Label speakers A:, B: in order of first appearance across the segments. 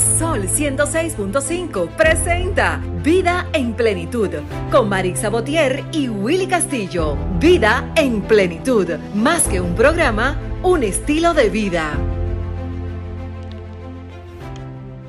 A: Sol 106.5 presenta Vida en Plenitud con Marix Sabotier y Willy Castillo. Vida en Plenitud, más que un programa, un estilo de vida.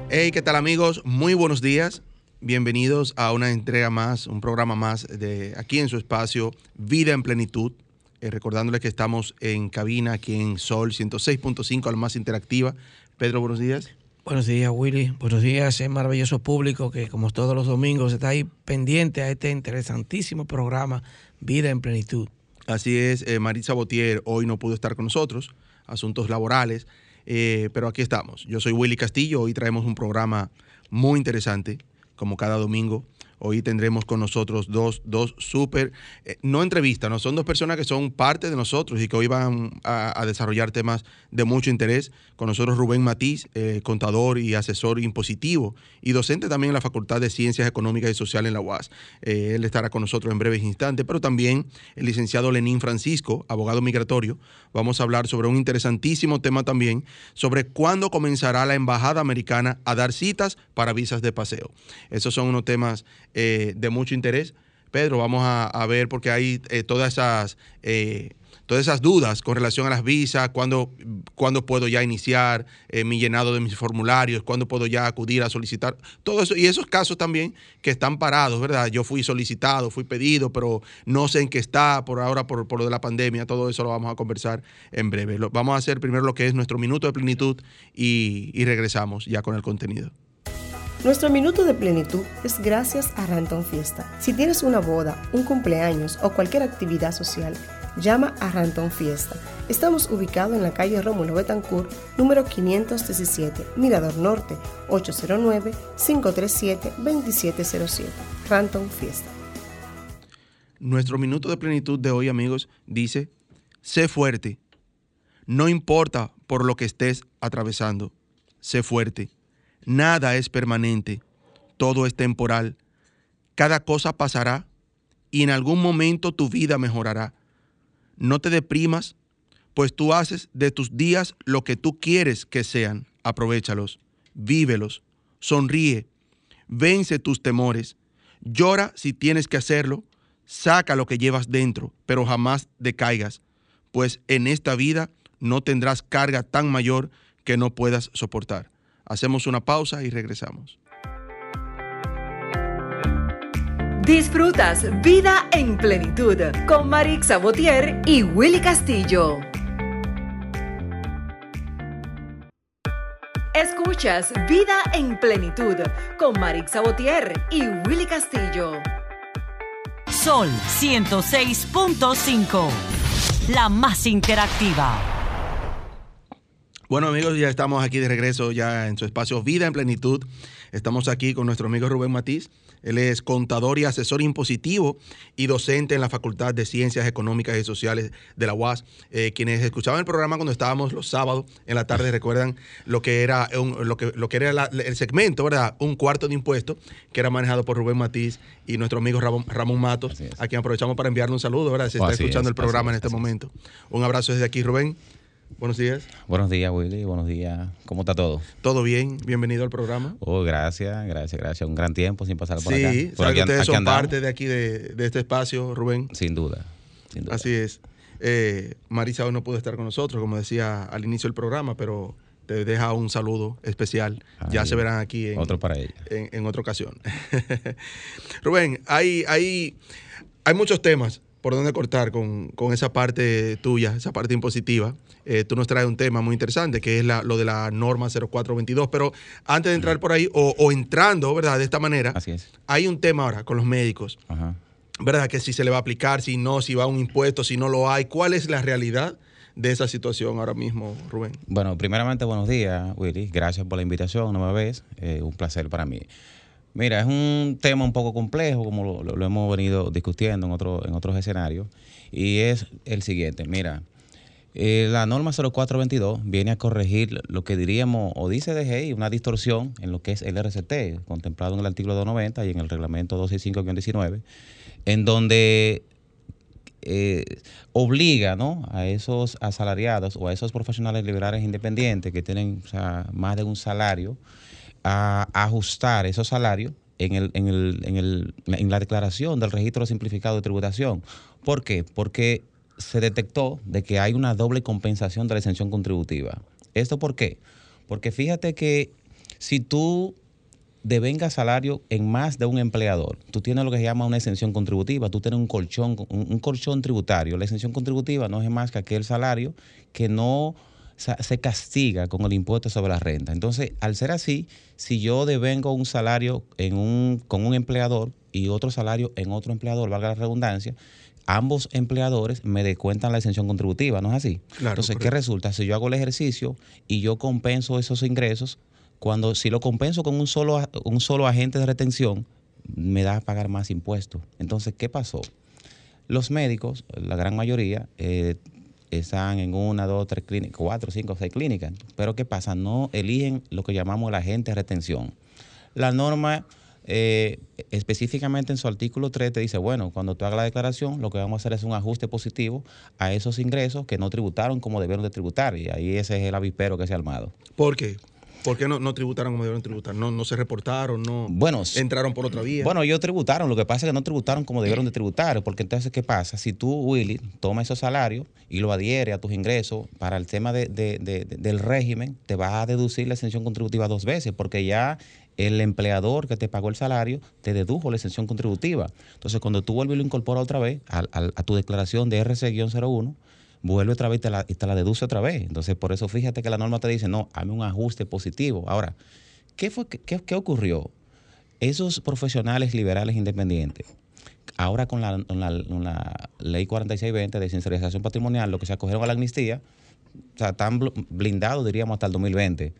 B: Hey, ¿qué tal amigos? Muy buenos días. Bienvenidos a una entrega más, un programa más de aquí en su espacio Vida en Plenitud. Eh, recordándoles que estamos en cabina aquí en Sol 106.5, la más interactiva. Pedro, buenos días.
C: Buenos días, Willy. Buenos días, ese maravilloso público que, como todos los domingos, está ahí pendiente a este interesantísimo programa Vida en Plenitud.
B: Así es, eh, Marisa Botier hoy no pudo estar con nosotros, asuntos laborales, eh, pero aquí estamos. Yo soy Willy Castillo, hoy traemos un programa muy interesante, como cada domingo. Hoy tendremos con nosotros dos, dos súper, eh, no entrevistas, no son dos personas que son parte de nosotros y que hoy van a, desarrollar temas de mucho interés. Con nosotros Rubén Matiz, eh, contador y asesor impositivo y docente también en la Facultad de Ciencias Económicas y Sociales en la UAS. Eh, él estará con nosotros en breves instantes, pero también el licenciado Lenín Francisco, abogado migratorio. Vamos a hablar sobre un interesantísimo tema también, sobre cuándo comenzará la Embajada Americana a dar citas para visas de paseo. Esos son unos temas eh, de mucho interés. Pedro, vamos a, ver porque hay eh, todas esas... Eh, todas esas dudas con relación a las visas, cuándo puedo ya iniciar mi llenado de mis formularios, cuándo puedo ya acudir a solicitar, todo eso, y esos casos también que están parados, ¿verdad? Yo fui solicitado, fui pedido, pero no sé en qué está por ahora por, por lo de la pandemia, todo eso lo vamos a conversar en breve. vamos a hacer primero lo que es nuestro minuto de plenitud y, y regresamos ya con el contenido.
D: Nuestro minuto de plenitud es gracias a Ranton Fiesta. Si tienes una boda, un cumpleaños o cualquier actividad social, llama a Ranton Fiesta. Estamos ubicados en la calle Rómulo Betancourt, número 517, Mirador Norte, 809-537-2707. Ranton Fiesta.
B: Nuestro minuto de plenitud de hoy, amigos, dice, sé fuerte. No importa por lo que estés atravesando, sé fuerte Nada es permanente, todo es temporal. Cada cosa pasará y en algún momento tu vida mejorará. No te deprimas, pues tú haces de tus días lo que tú quieres que sean. Aprovechalos, vívelos, sonríe, vence tus temores, llora si tienes que hacerlo, saca lo que llevas dentro, pero jamás decaigas, pues en esta vida no tendrás carga tan mayor que no puedas soportar. Hacemos una pausa y regresamos.
A: Disfrutas Vida en Plenitud con Marix Sabotier y Willy Castillo. Escuchas Vida en Plenitud con Marix Sabotier y Willy Castillo. Sol 106.5, la más interactiva.
B: Bueno amigos, ya estamos aquí de regreso ya en su espacio Vida en Plenitud. Estamos aquí con nuestro amigo Rubén Matiz. Él es contador y asesor impositivo y docente en la Facultad de Ciencias Económicas y Sociales de la UAS. Eh, quienes escuchaban el programa cuando estábamos los sábados en la tarde recuerdan lo que era, lo que, lo que era el segmento, ¿verdad? Un cuarto de impuesto que era manejado por Rubén Matiz y nuestro amigo Ramón, Matos, a quien aprovechamos para enviarle un saludo, ¿verdad? Se está escuchando el programa en este momento. Un abrazo desde aquí, Rubén. Buenos días.
E: Buenos días, Willy. Buenos días. ¿Cómo está todo?
B: Todo bien. Bienvenido al programa.
E: Oh, gracias, gracias, gracias. Un gran tiempo sin pasar por acá.
B: Sí, ustedes son parte de aquí, de, este espacio, Rubén.
E: Sin duda,
B: Así es. Eh, Marisa hoy no pudo estar con nosotros, como decía al inicio del programa, pero te deja un saludo especial. ya se verán aquí en,
E: otro para ella.
B: En, otra ocasión. Rubén, hay, hay, hay muchos temas por dónde cortar con, esa parte tuya, esa parte impositiva. Eh, tú nos traes un tema muy interesante que es lo de la norma 0422. Pero antes de entrar por ahí, o, entrando, ¿verdad? De esta manera, hay un tema ahora con los médicos. ¿Verdad? Que si se le va a aplicar, si no, si va a un impuesto, si no lo hay. ¿Cuál es la realidad? de esa situación ahora mismo, Rubén?
E: Bueno, primeramente buenos días, Willy. Gracias por la invitación, no me ves. Eh, un placer para mí. Mira, es un tema un poco complejo, como lo, hemos venido discutiendo en, otro, en otros escenarios, y es el siguiente. Mira, eh, la norma 0422 viene a corregir lo que diríamos, o dice DGI, una distorsión en lo que es el RCT, contemplado en el artículo 290 y en el reglamento 265-19, en donde eh, obliga ¿no? a esos asalariados o a esos profesionales liberales independientes que tienen más de un salario, a ajustar esos salarios en, el, en, el, en, el, en la declaración del registro simplificado de tributación. ¿Por qué? Porque se detectó de que hay una doble compensación de la exención contributiva. ¿Esto por qué? Porque fíjate que si tú devengas salario en más de un empleador, tú tienes lo que se llama una exención contributiva, tú tienes un colchón, un, colchón tributario. La exención contributiva no es más que aquel salario que no se castiga con el impuesto sobre la renta. Entonces, al ser así, si yo devengo un salario en un, con un empleador y otro salario en otro empleador, valga la redundancia, ambos empleadores me descuentan la exención contributiva, ¿no es así? Entonces, ¿qué resulta? Si yo hago el ejercicio y yo compenso esos ingresos, cuando si lo compenso con un solo, un solo agente de retención, me da a pagar más impuestos. Entonces, ¿qué pasó? Los médicos, la gran mayoría, eh, están en una, dos, tres clínicas, cuatro, cinco, seis clínicas. Pero ¿qué pasa? No eligen lo que llamamos el agente de retención. La norma eh, específicamente en su artículo 3 te dice, bueno, cuando tú hagas la declaración, lo que vamos a hacer es un ajuste positivo a esos ingresos que no tributaron como debieron de tributar. Y ahí ese es el avispero que se ha armado.
B: ¿Por qué? ¿Por qué no, no, tributaron como debieron tributar? ¿No, no se reportaron? ¿No bueno, entraron por otra vía?
E: Bueno, ellos tributaron. Lo que pasa es que no tributaron como debieron de tributar. Porque entonces, ¿qué pasa? Si tú, Willy, tomas esos salarios y lo adhiere a tus ingresos para el tema de, del régimen, te va a deducir la exención contributiva dos veces. Porque ya el empleador que te pagó el salario te dedujo la exención contributiva. Entonces, cuando tú vuelves y lo incorporas otra vez a, a, tu declaración de RC-01, vuelve otra vez y te, la, y te la deduce otra vez. Entonces, por eso fíjate que la norma te dice, no, hazme un ajuste positivo. Ahora, ¿qué, fue, qué, qué ocurrió? Esos profesionales liberales independientes, ahora con la, con la, la, ley 4620 de sincerización patrimonial, lo que se acogieron a la amnistía, o sea, están blindados, diríamos, hasta el 2020.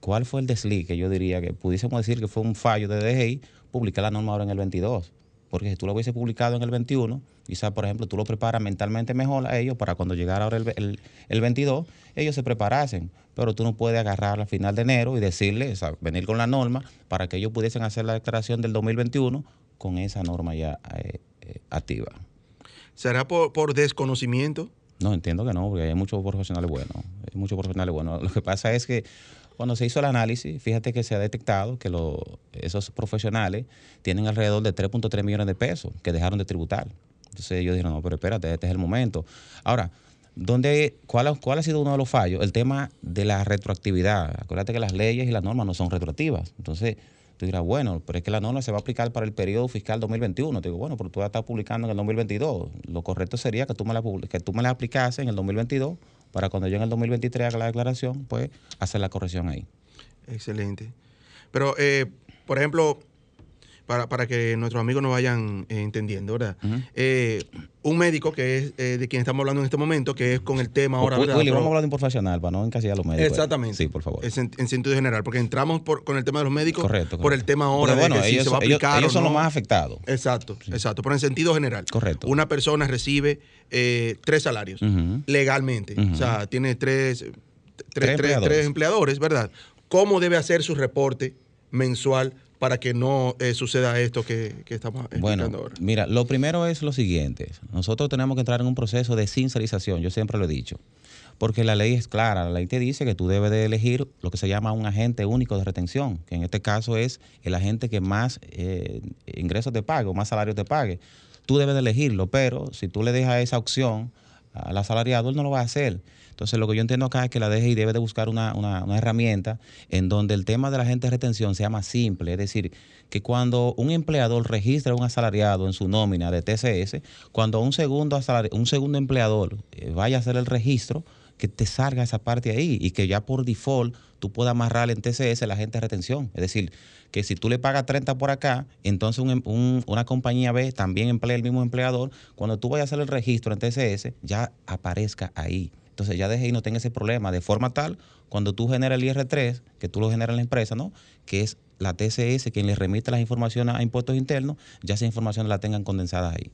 E: ¿Cuál fue el desliz que yo diría que pudiésemos decir que fue un fallo de DGI publicar la norma ahora en el 22? Porque si tú lo hubiese publicado en el 21, quizás, por ejemplo, tú lo preparas mentalmente mejor a ellos para cuando llegara ahora el, el, 22, ellos se preparasen. Pero tú no puedes agarrar al final de enero y decirles, venir con la norma para que ellos pudiesen hacer la declaración del 2021 con esa norma ya eh, eh, activa.
B: ¿Será por, por desconocimiento?
E: No, entiendo que no, porque hay muchos profesionales buenos. Hay muchos profesionales buenos. Lo que pasa es que cuando se hizo el análisis, fíjate que se ha detectado que esos profesionales tienen alrededor de 3.3 millones de pesos que dejaron de tributar. Entonces ellos dijeron, no, pero espérate, este es el momento. Ahora, ¿dónde, cuál, ¿cuál ha sido uno de los fallos? El tema de la retroactividad. Acuérdate que las leyes y las normas no son retroactivas. Entonces, tú dirás, bueno, pero es que la norma se va a aplicar para el periodo fiscal 2021. Te digo, bueno, pero tú ya estás publicando en el 2022. Lo correcto sería que tú me la, que tú me la aplicases en el 2022 para cuando yo en el 2023 haga la declaración, pues hacer la corrección ahí.
B: Excelente. Pero, eh, por ejemplo, para, para, que nuestros amigos nos vayan eh, entendiendo, ¿verdad? Eh, un médico que es de quien estamos hablando en este momento, que es con el tema ahora.
E: Willy, vamos a hablar de un profesional para no encasillar a los médicos.
B: Exactamente.
E: Sí, por favor.
B: en, sentido general, porque entramos por, con el tema de los médicos por el tema ahora
E: bueno,
B: de que
E: ellos,
B: si se va a aplicar.
E: Ellos, son los más afectados.
B: Exacto, exacto. Pero en sentido general.
E: Correcto.
B: Una persona recibe tres salarios legalmente. O sea, tiene tres, tres, tres empleadores, ¿verdad? ¿Cómo debe hacer su reporte mensual para que no eh, suceda esto que, estamos
E: bueno,
B: ahora?
E: Mira, lo primero es lo siguiente. Nosotros tenemos que entrar en un proceso de sincerización, yo siempre lo he dicho, porque la ley es clara. La ley te dice que tú debes de elegir lo que se llama un agente único de retención, que en este caso es el agente que más eh, ingresos te pague o más salario te pague. Tú debes de elegirlo, pero si tú le dejas esa opción al asalariado, él no lo va a hacer. Entonces, lo que yo entiendo acá es que la DGI debe de buscar una, herramienta en donde el tema de la gente de retención sea más simple. Es decir, que cuando un empleador registra un asalariado en su nómina de TCS, cuando un segundo, un segundo empleador eh, vaya a hacer el registro, que te salga esa parte ahí y que ya por default tú puedas amarrar en TCS la gente de retención. Es decir, que si tú le pagas 30 por acá, entonces una compañía B también emplea el mismo empleador. Cuando tú vayas a hacer el registro en TCS, ya aparezca ahí. Entonces ya y no tenga ese problema de forma tal, cuando tú generas el IR3, que tú lo generas en la empresa, ¿no? Que es la TCS quien le remite las informaciones a impuestos internos, ya esa información la tengan condensada ahí.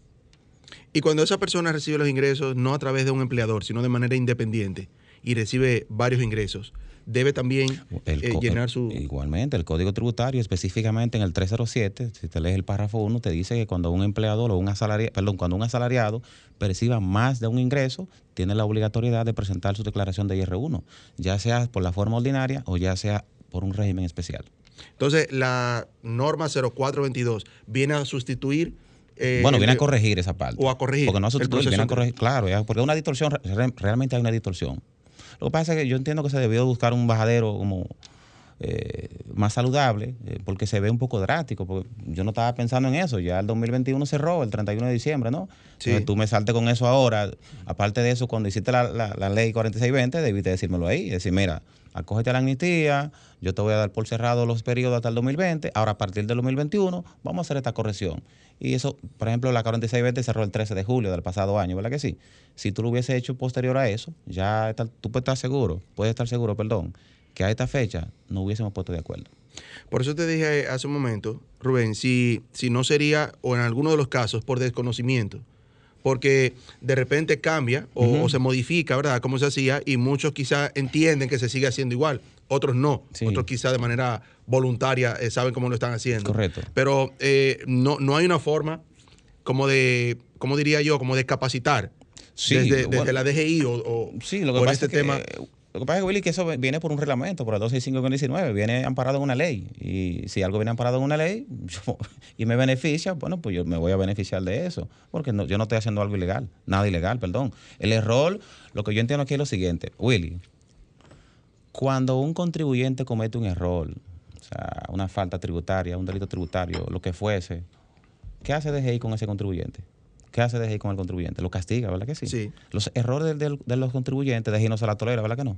B: Y cuando esa persona recibe los ingresos, no a través de un empleador, sino de manera independiente, y recibe varios ingresos, debe también eh, llenar su...
E: Igualmente, el Código Tributario, específicamente en el 307, si te lees el párrafo 1, te dice que cuando un empleador o un asalariado, perdón, cuando un asalariado perciba más de un ingreso, tiene la obligatoriedad de presentar su declaración de IR1, ya sea por la forma ordinaria o ya sea por un régimen especial.
B: Entonces, la norma 0422 viene a sustituir.
E: eh, bueno, viene a corregir esa parte.
B: O a corregir.
E: Porque no a sustituir, viene a corregir. Claro, ya, porque una distorsión, realmente hay una distorsión. Lo que pasa es que yo entiendo que se debió buscar un bajadero como eh, más saludable, eh, porque se ve un poco drástico. Porque yo no estaba pensando en eso. Ya el 2021 cerró, el 31 de diciembre, ¿no? Sí. tú me saltes con eso ahora. Aparte de eso, cuando hiciste la, la, ley 4620, debiste decírmelo ahí. Decir, mira, acógete a la amnistía, yo te voy a dar por cerrado los periodos hasta el 2020. Ahora, a partir del 2021, vamos a hacer esta corrección. Y eso, por ejemplo, la 4620 cerró el 13 de julio del pasado año, ¿verdad que sí? Si tú lo hubiese hecho posterior a eso, ya tú puedes estar seguro, puedes estar seguro, perdón, que a esta fecha no hubiésemos puesto de acuerdo.
B: Por eso te dije hace un momento, Rubén, si, si no sería, o en alguno de los casos, por desconocimiento, porque de repente cambia o, se modifica, ¿verdad? Como se hacía, y muchos quizás entienden que se sigue haciendo igual, otros no, otros quizás de manera voluntaria eh, saben cómo lo están haciendo.
E: Correcto.
B: Pero eh, no, no hay una forma como de, ¿cómo diría yo? Como de capacitar.
E: Sí,
B: desde, la DGI o,
E: sí, lo que pasa este es que, tema. Lo que pasa es, Willy, que eso viene por un reglamento, por el 265-2019, viene amparado en una ley. Y si algo viene amparado en una ley y me beneficia, bueno, pues yo me voy a beneficiar de eso. Porque yo no estoy haciendo algo ilegal, nada ilegal, perdón. El error, lo que yo entiendo aquí es lo siguiente. Willy, cuando un contribuyente comete un error, o sea, una falta tributaria, un delito tributario, lo que fuese, ¿qué hace DGI con ese contribuyente? ¿Qué hace DGI con el contribuyente? Lo castiga, ¿verdad que sí?
B: Sí.
E: Los errores de, los contribuyentes, DGI no se la tolera, ¿verdad que no?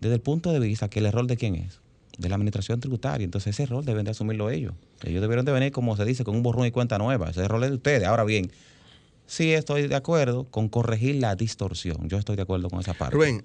E: Desde el punto de vista que el error de quién es? De la administración tributaria. Entonces ese error deben de asumirlo ellos. Ellos debieron de venir, como se dice, con un borrón y cuenta nueva. Ese error es de ustedes. Ahora bien, sí estoy de acuerdo con corregir la distorsión. Yo estoy de acuerdo con esa parte.
B: Rubén,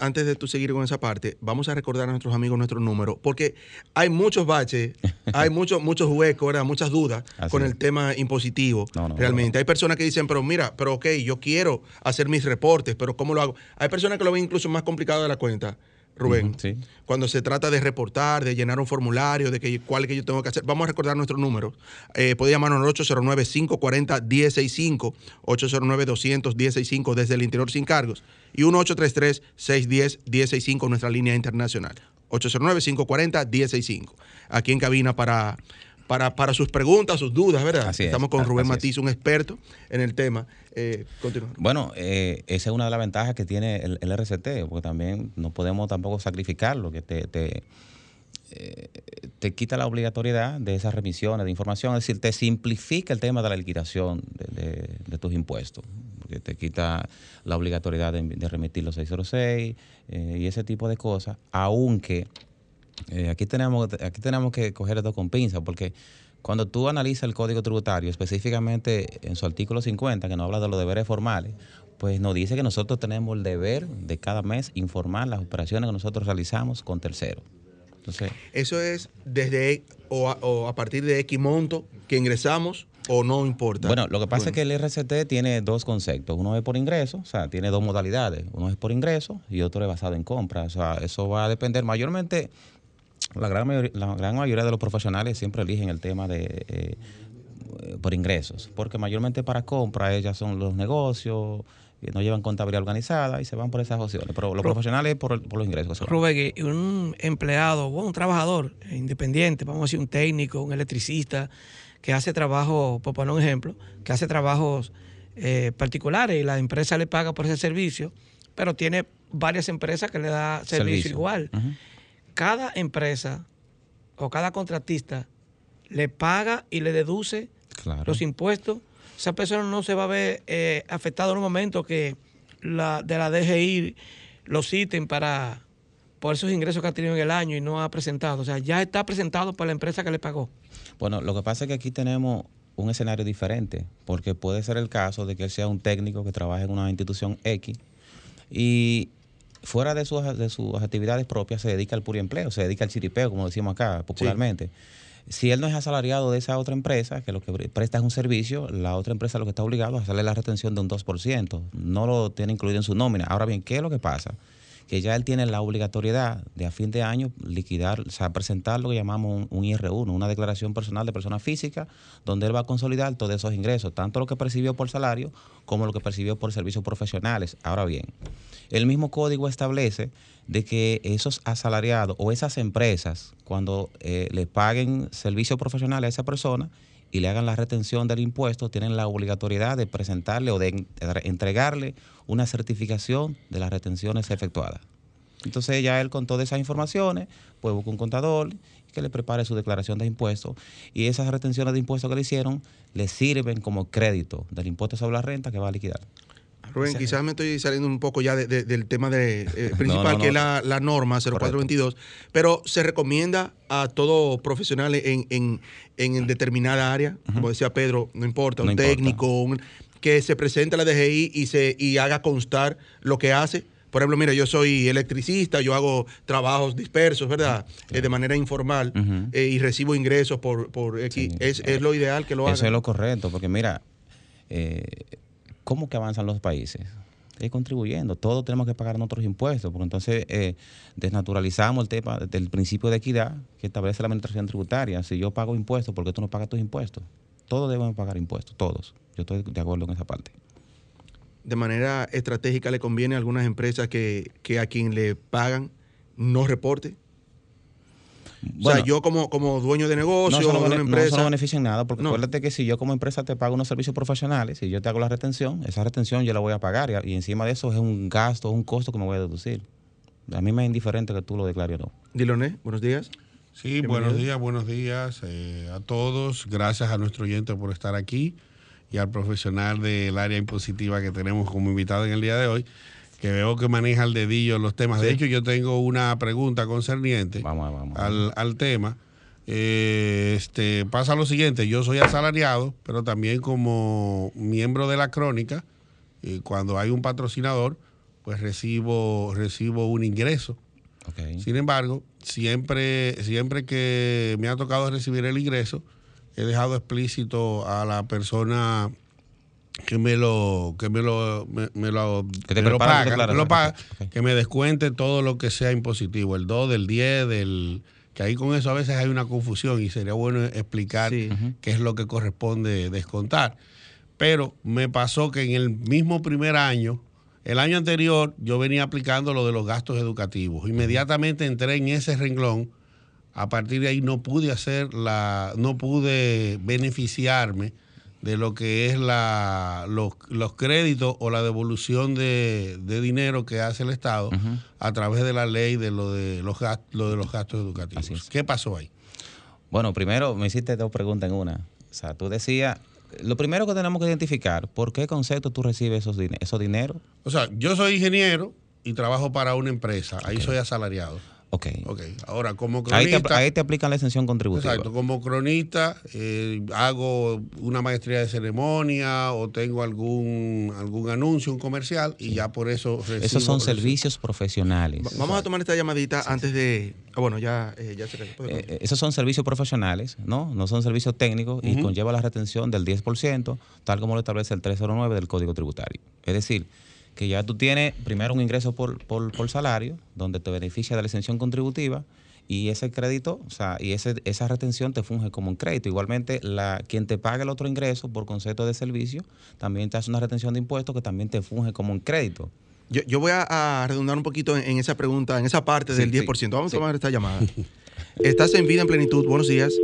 B: antes, de, tú seguir con esa parte, vamos a recordar a nuestros amigos nuestro número, porque hay muchos baches, hay muchos muchos huecos, muchas dudas con el tema impositivo. realmente. hay personas que dicen, pero mira, pero ok, yo quiero hacer mis reportes, pero ¿cómo lo hago? Hay personas que lo ven incluso más complicado de la cuenta. Rubén. Cuando se trata de reportar, de llenar un formulario, de que, cuál es que yo tengo que hacer, vamos a recordar nuestro número. Eh, puede llamarnos al 809-540-165, 809-200-165 desde el interior sin cargos y 1833-610-165 nuestra línea internacional. 809-540-165. Aquí en cabina para para, para sus preguntas, sus dudas, ¿verdad? Estamos con Rubén Matiz, un experto en el tema. Eh,
E: bueno, eh, esa es una de las ventajas que tiene el, RCT, porque también no podemos tampoco sacrificarlo, que te, te, eh, te, quita la obligatoriedad de esas remisiones de información, es decir, te simplifica el tema de la liquidación de, tus impuestos, porque te quita la obligatoriedad de, remitir los 606 y ese tipo de cosas, aunque eh, aquí, tenemos, aquí tenemos que coger esto con pinza, porque cuando tú analizas el Código Tributario, específicamente en su artículo 50, que nos habla de los deberes formales, pues nos dice que nosotros tenemos el deber de cada mes informar las operaciones que nosotros realizamos con terceros. Entonces,
B: Eso es desde o a, o a partir de X monto que ingresamos o no importa?
E: Bueno, lo que pasa es que el RCT tiene dos conceptos. Uno es por ingreso, o sea, tiene dos modalidades. Uno es por ingreso y otro es basado en compra. O sea, eso va a depender mayormente la gran, mayoría, la gran mayoría de los profesionales siempre eligen el tema de eh, por ingresos, porque mayormente para compra ellas son los negocios, no llevan contabilidad organizada y se van por esas opciones. Pero los profesionales por, por los ingresos.
C: Rubén, un empleado, un trabajador independiente, vamos a decir un técnico, un electricista, que hace trabajo, por poner un ejemplo, que hace trabajos eh, particulares y la empresa le paga por ese servicio, pero tiene varias empresas que le da servicio, igual cada empresa o cada contratista le paga y le deduce los impuestos, esa persona no se va a ver eh, afectada en un momento que la, de la DGI lo citen para por esos ingresos que ha tenido en el año y no ha presentado. O sea, ya está presentado por la empresa que le pagó.
E: Bueno, lo que pasa es que aquí tenemos un escenario diferente, porque puede ser el caso de que él sea un técnico que trabaje en una institución X y fuera de sus, de sus actividades propias se dedica al puro empleo, se dedica al chiripeo, como decimos acá popularmente. Si él no es asalariado de esa otra empresa, que lo que presta es un servicio, la otra empresa lo que está obligado a hacerle la retención de un 2%. No lo tiene incluido en su nómina. Ahora bien, ¿qué es lo que pasa? Que ya él tiene la obligatoriedad de a fin de año liquidar, o sea, presentar lo que llamamos un, IR1, una declaración personal de persona física, donde él va a consolidar todos esos ingresos, tanto lo que percibió por salario como lo que percibió por servicios profesionales. Ahora bien, el mismo código establece de que esos asalariados o esas empresas, cuando eh, le paguen servicios profesionales a esa persona, y le hagan la retención del impuesto, tienen la obligatoriedad de presentarle o de entregarle una certificación de las retenciones efectuadas. Entonces ya él con todas esas informaciones, pues busca un contador que le prepare su declaración de impuestos y esas retenciones de impuestos que le hicieron le sirven como crédito del impuesto sobre la renta que va a liquidar.
B: Rubén, quizás me estoy saliendo un poco ya del tema de, eh, principal, que es la, norma 0422, pero se recomienda a todo profesional en, en, determinada área, como decía Pedro, no importa, un técnico, que se presente a la DGI y, se, y haga constar lo que hace. Por ejemplo, mira, yo soy electricista, yo hago trabajos dispersos, ¿verdad? Eh, de manera informal eh, y recibo ingresos por, por X. es, es, lo ideal que lo haga.
E: Eso es lo correcto, porque mira, ¿cómo que avanzan los países? Es contribuyendo, todos tenemos que pagar nuestros impuestos, porque entonces eh, desnaturalizamos el tema del principio de equidad que establece la administración tributaria. Si yo pago impuestos, ¿por qué tú no pagas tus impuestos? Todos deben pagar impuestos, todos. Yo estoy de acuerdo en esa parte.
B: De manera estratégica le conviene a algunas empresas que, que a quien le pagan no reporte o sea, yo como, como dueño de negocio
E: no,
B: de una empresa.
E: No, beneficia en nada, porque acuérdate que si yo como empresa te pago unos servicios profesionales, si yo te hago la retención, esa retención yo la voy a pagar y, encima de eso es un gasto, un costo que me voy a deducir. A mí me es indiferente que tú lo declares o no.
B: Diloné, buenos días.
F: Sí, buenos días, buenos días eh, a todos. Gracias a nuestro oyente por estar aquí y al profesional del área impositiva que tenemos como invitado en el día de hoy que veo que maneja el dedillo los temas. De hecho, yo tengo una pregunta concerniente Al, tema. Eh, este, pasa lo siguiente, yo soy asalariado, pero también como miembro de la crónica, cuando hay un patrocinador, pues recibo, recibo un ingreso. Sin embargo, siempre, siempre que me ha tocado recibir el ingreso, he dejado explícito a la persona que me lo que me lo me, lo, que lo paga, que me descuente todo lo que sea impositivo, el 2 del 10 del que ahí con eso a veces hay una confusión y sería bueno explicar qué es lo que corresponde descontar. Pero me pasó que en el mismo primer año, el año anterior, yo venía aplicando lo de los gastos educativos. Inmediatamente entré en ese renglón. A partir de ahí no pude hacer la, no pude beneficiarme de lo que es la, los, créditos o la devolución de, dinero que hace el Estado a través de la ley de lo de los, gastos, de los gastos educativos. ¿Qué pasó ahí?
E: Bueno, primero me hiciste dos preguntas en una. O sea, tú decías, lo primero que tenemos que identificar, ¿por qué concepto tú recibes esos, esos dineros?
F: O sea, yo soy ingeniero y trabajo para una empresa, ahí soy asalariado.
E: Ok.
F: Ok. Ahora, como cronista.
E: Ahí te, aplican la exención contributiva.
F: Exacto. Como cronista, eh, hago una maestría de ceremonia o tengo algún algún anuncio, un comercial, y ya por eso.
E: Recibo, Esos son servicios profesionales.
B: Vamos a tomar esta llamadita antes de. Ah, bueno, ya, eh, ya se
E: eh, Esos son servicios profesionales, ¿no? No son servicios técnicos y conlleva la retención del 10%, tal como lo establece el 309 del Código Tributario. Es decir, que ya tú tienes primero un ingreso por, por, salario, donde te beneficia de la exención contributiva, y ese crédito, o sea, y ese, esa retención te funge como un crédito. Igualmente, la, quien te paga el otro ingreso por concepto de servicio, también te hace una retención de impuestos que también te funge como un crédito.
B: Yo, yo voy a, redundar un poquito en, esa pregunta, en esa parte del 10%. Vamos a tomar esta llamada. Estás en vida en plenitud, buenos días.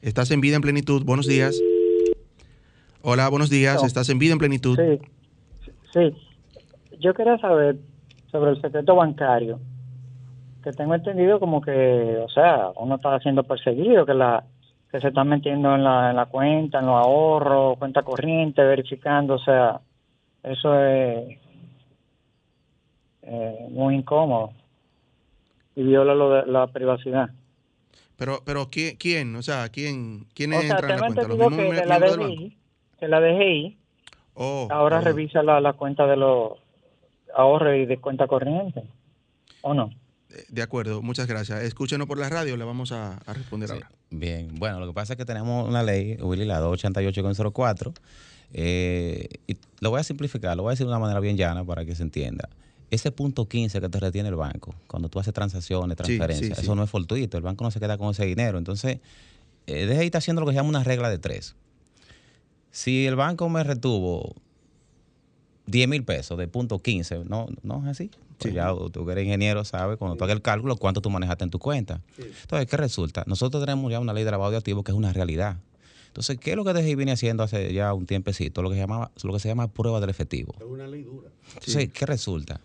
B: Estás en vida en plenitud, buenos días. Hola, buenos días. ¿Estás en vida en plenitud?
G: Sí, sí. Yo quería saber sobre el secreto bancario. Que tengo entendido como que, o sea, uno está siendo perseguido, que la que se está metiendo en la, en la cuenta, en los ahorros, cuenta corriente, verificando, o sea, eso es eh, muy incómodo y viola lo de la privacidad.
B: Pero, pero ¿quién, quién? O sea, ¿quién, quién entra
G: en la cuenta? ¿Los mismos que la DGI, que la DGI oh, ahora oh. revisa la, la, cuenta de los ahorros y de cuenta corriente, ¿o no?
B: De acuerdo, muchas gracias. Escúchenos por la radio, le vamos a, responder ahora.
E: Bien, bueno, lo que pasa es que tenemos una ley, Willy, la 288.04, eh, y lo voy a simplificar, lo voy a decir de una manera bien llana para que se entienda. ese punto 15 que te retiene el banco, cuando tú haces transacciones, transferencias,
B: sí, sí.
E: eso no es fortuito, el banco no se queda con ese dinero. Entonces, eh, DGI está haciendo lo que se llama una regla de tres. Si el banco me retuvo 10 mil pesos de punto 15, ¿no, no es así? Pues
B: Sí.
E: ya tú que eres ingeniero sabes, cuando tú hagas el cálculo, cuánto tú manejaste en tu cuenta. Entonces, ¿qué resulta? Nosotros tenemos ya una ley de lavado de activos que es una realidad. Entonces, ¿qué es lo que DGI viene haciendo hace ya un tiempecito? Lo que se llama, lo que se llama prueba del efectivo.
F: Es una ley dura.
E: Entonces, ¿qué resulta?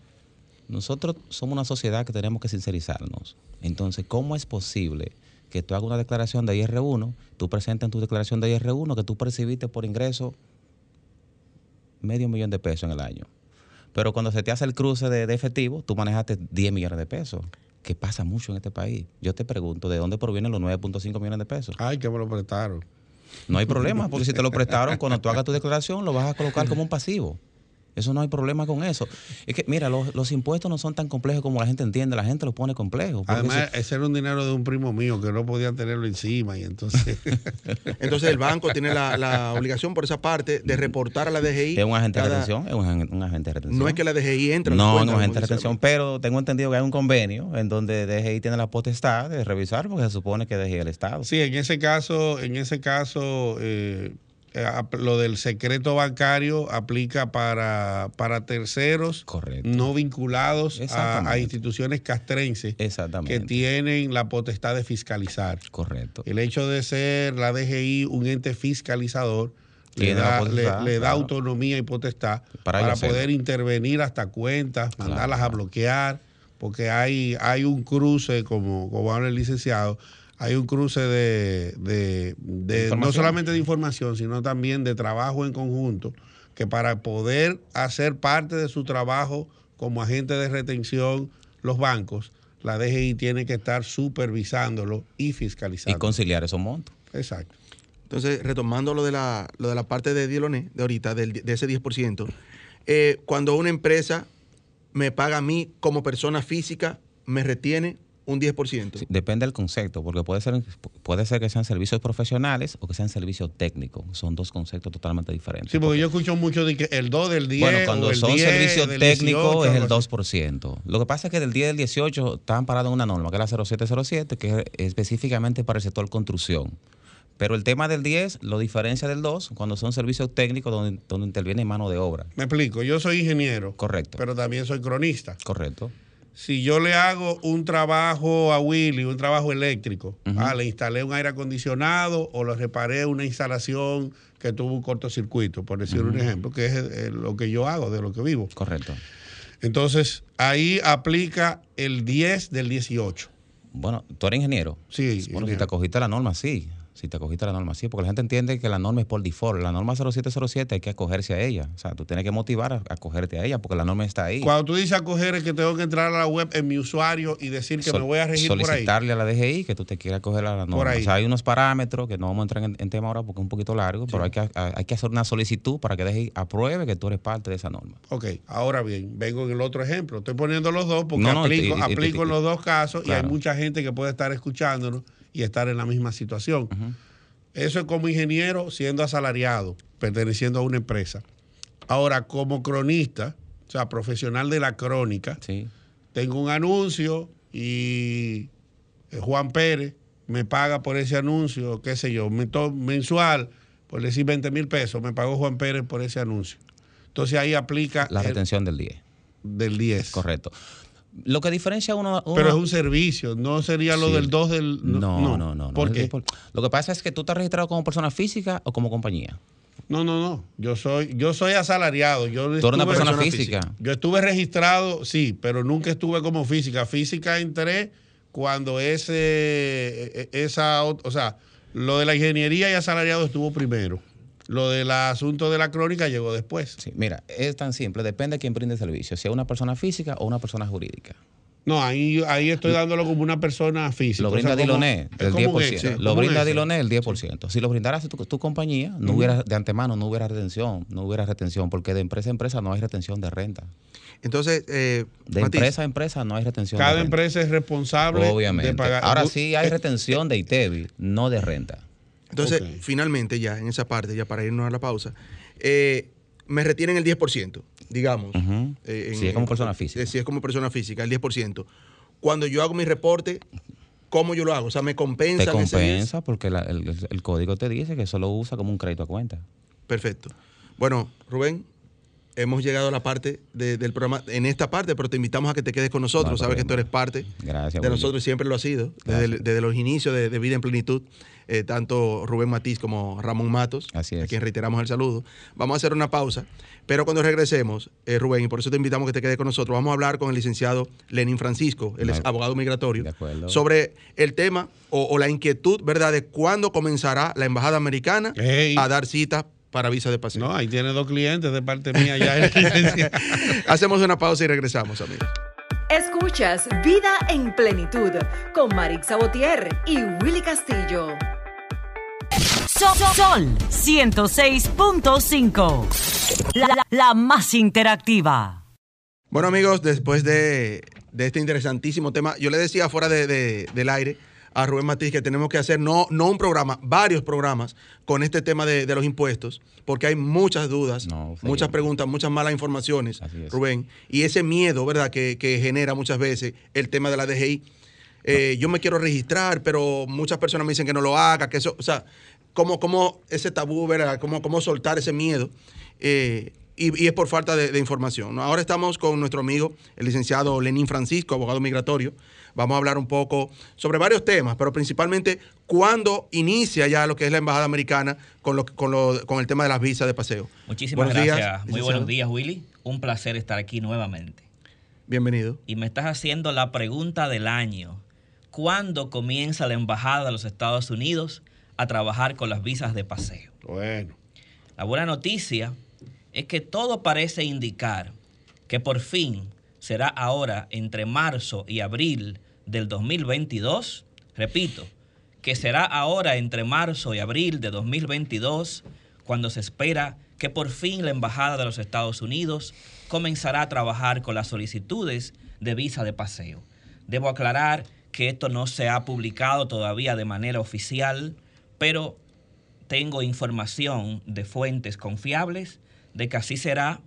E: Nosotros somos una sociedad que tenemos que sincerizarnos. Entonces, ¿cómo es posible que tú hagas una declaración de IR1, tú presentes en tu declaración de IR1 que tú percibiste por ingreso medio millón de pesos en el año? Pero cuando se te hace el cruce de, de efectivo, tú manejaste 10 millones de pesos. Que pasa mucho en este país. Yo te pregunto, ¿de dónde provienen los 9.5 millones de pesos?
F: Ay, que me lo prestaron.
E: No hay problema, porque si te lo prestaron, cuando tú hagas tu declaración, lo vas a colocar como un pasivo. Eso no hay problema con eso. Es que, mira, los, los impuestos no son tan complejos como la gente entiende. La gente los pone complejos. porque
F: Además, ese era un dinero de un primo mío que no podía tenerlo encima y entonces...
B: Entonces el banco tiene la, la obligación por esa parte de reportar a la DGI.
E: es un agente de retención. Es un, un agente de retención.
B: No es que la DGI entre.
E: No,
B: cuenta,
E: no es
B: como
E: agente de retención, pero tengo entendido que hay un convenio en donde DGI tiene la potestad de revisar, porque se supone que DGI es el Estado.
F: Sí, en ese caso, en ese caso, eh, lo del secreto bancario aplica para, para terceros
E: Correcto.
F: no vinculados a, instituciones castrenses que tienen la potestad de fiscalizar.
E: Correcto.
F: El hecho de ser la DGI un ente fiscalizador le da, le-
E: potestad,
F: le da autonomía y potestad
E: Para
F: poder intervenir hasta cuentas,
E: Claro.
F: mandarlas a bloquear, porque hay, hay un cruce, como, como habla el licenciado, hay un cruce de, de- de- no solamente de información, sino también de trabajo en conjunto, que para poder hacer parte de su trabajo como agente de retención, los bancos, la DGI tiene que estar supervisándolo y
E: Y
F: fiscalizando.
E: conciliar esos montos.
F: Exacto.
B: Entonces, retomando lo de la, lo de la parte de Diloné, de ahorita, del- de ese 10%, eh, cuando una empresa me paga a mí como persona física, me retiene un 10%.
E: Sí, Depende del concepto, porque puede ser, puede ser que sean servicios profesionales o que sean servicios técnicos. Son dos conceptos totalmente diferentes.
F: Sí, porque yo escucho mucho de que el 2 del 10.
E: Bueno, cuando
F: o el
E: son
F: 10
E: servicios técnicos
F: 18,
E: es el
F: algo así.
E: 2%. Lo que pasa es que del 10 del 18 están parados en una norma, que es la 0707, que es específicamente para el sector construcción. Pero el tema del 10 lo diferencia del 2 cuando son servicios técnicos donde, donde interviene mano de obra.
F: Me explico, yo soy ingeniero,
E: Correcto.
F: pero también soy cronista.
E: Correcto.
F: Si yo le hago un trabajo a Willy, un trabajo eléctrico, ah, le instalé un aire acondicionado o le reparé una instalación que tuvo un cortocircuito, por decir un ejemplo, que es eh, lo que yo hago, de lo que vivo.
E: Correcto.
F: Entonces, ahí aplica el 10 del 18.
E: Bueno, tú eres ingeniero.
F: Sí,
E: Bueno, si te acogiste la norma, sí. Si te acogiste a la norma, sí. Porque la gente entiende que la norma es por default. La norma 0707 hay que acogerse a ella. O sea, tú tienes que motivar a acogerte a ella porque la norma está ahí.
F: Cuando tú dices acoger es que tengo que entrar a la web en mi usuario y decir que
E: Sol-
F: me voy a regir por ahí.
E: solicitarle a la DGI que tú te quieras coger a la norma.
F: ahí.
E: O sea, hay unos parámetros que no vamos a entrar en, en tema ahora porque es un poquito largo, pero hay que, a- hay que hacer una solicitud para que DGI apruebe que tú eres parte de esa norma.
F: Ok, ahora bien, vengo en el otro ejemplo. Estoy poniendo los dos porque
E: No, no,
F: aplico,
E: y- y- y-
F: aplico en los dos casos y hay mucha gente que puede estar escuchándonos y estar en la misma situación. Eso es como ingeniero siendo asalariado, perteneciendo a una empresa. Ahora, como cronista, o sea, profesional de la crónica,
E: Sí.
F: tengo un anuncio y eh, Juan Pérez me paga por ese anuncio, qué sé yo, mensual, por decir 20 mil pesos, me pagó Juan Pérez por ese anuncio. Entonces ahí aplica
E: La
F: el-
E: retención del 10.
F: del 10.
E: Correcto. Lo que diferencia uno. uno-
F: Pero es un servicio, no sería lo
E: Sí.
F: del 2 del...
E: No, no, no. no,
F: ¿Por qué?
E: Lo que pasa es que tú estás registrado como persona física o como compañía.
F: No, no, no. Yo soy, yo soy asalariado. Yo
E: Tú eres una persona,
B: persona
E: física.
B: física.
F: Yo estuve registrado, sí, pero nunca estuve como física. Física entré cuando ese, e- e- esa, o sea, lo de la ingeniería y asalariado estuvo primero. Lo del asunto de la crónica llegó después.
E: Sí, mira, es tan simple, depende de quién brinde el servicio, si es una persona física o una persona jurídica.
F: No, ahí, ahí estoy dándolo como una persona física.
E: Lo
F: O
E: brinda
F: sea,
E: Diloné,
F: un
E: 10%.
F: extra,
E: lo
F: como un
E: brinda. Diloné, el 10%. Si lo brindaras tu, tu compañía, no hubiera, de antemano no hubiera retención, no hubiera retención, porque de empresa a empresa no hay retención de renta.
B: Entonces, eh,
E: De
B: Matiz,
E: empresa a empresa no hay retención
F: Cada
E: de renta.
F: empresa es responsable
E: Obviamente.
F: de pagar.
E: Ahora sí hay
F: eh,
E: retención de ITEVI, no de renta.
B: Entonces finalmente ya en esa parte, ya para irnos a la pausa, eh, me retienen el 10%. digamos.
E: Ujú.
B: eh,
E: Si es como persona física.
B: eh, Si es como persona física, el 10%. Cuando yo hago mi reporte, ¿cómo yo lo hago? O sea, me compensa.
E: Te compensa porque la- el, el- código te dice que eso lo usa como un crédito a cuenta.
B: Perfecto. Bueno, Rubén, hemos llegado a la parte de- del programa, en esta parte, pero te invitamos a que te quedes con nosotros.
E: No
B: Sabes que tú eres parte
E: Gracias.
B: de nosotros y siempre lo ha sido, desde, los inicios de, de Vida en Plenitud, eh, tanto Rubén Matiz como Ramón Matos,
E: Así
B: a quien reiteramos el saludo. Vamos a hacer una pausa, pero cuando regresemos, eh, Rubén, y por eso te invitamos a que te quedes con nosotros, vamos a hablar con el licenciado Lenin Francisco, él es abogado migratorio,
E: de acuerdo.
B: sobre el tema o, o la inquietud, ¿verdad?, de cuándo comenzará la Embajada Americana a dar cita para visa de paseo.
F: No, ahí tiene dos clientes de parte mía ya.
B: Hacemos una pausa y regresamos, amigos.
A: Escuchas Vida en Plenitud con Marix Sabotier y Willy Castillo.
H: Sol, Sol 106.5. La, la- la más interactiva.
B: Bueno, amigos, después de, de este interesantísimo tema, yo le decía fuera de- de- del aire a Rubén Matiz que tenemos que hacer no, no un programa, varios programas con este tema de, de los impuestos, porque hay muchas dudas,
E: No,
B: muchas preguntas, muchas malas informaciones. Rubén, y ese miedo, ¿verdad?, que, que genera muchas veces el tema de la DGI. Eh, yo me quiero registrar, pero muchas personas me dicen que no lo haga, que eso, o sea, cómo, cómo ese tabú, ¿verdad?, cómo, cómo soltar ese miedo. eh, y, y es por falta de, de información. ¿no? Ahora estamos con nuestro amigo, el licenciado Lenín Francisco, abogado migratorio. Vamos a hablar un poco sobre varios temas, pero principalmente cuándo inicia ya lo que es la Embajada Americana con, lo, con, lo- con el tema de las visas de paseo.
I: Muchísimas
B: Buenos días,
I: gracias. Muy
B: licenciado.
I: buenos días, Willy. Un placer estar aquí nuevamente.
B: Bienvenido.
I: Y me estás haciendo la pregunta del año. ¿Cuándo comienza la Embajada de los Estados Unidos a trabajar con las visas de paseo?
F: Bueno,
I: La buena noticia es que todo parece indicar que por fin será ahora entre marzo y abril del 2022, repito, que será ahora entre marzo y abril de 2022 cuando se espera que por fin la Embajada de los Estados Unidos comenzará a trabajar con las solicitudes de visa de paseo. Debo aclarar que esto no se ha publicado todavía de manera oficial, pero tengo información de fuentes confiables de que así será,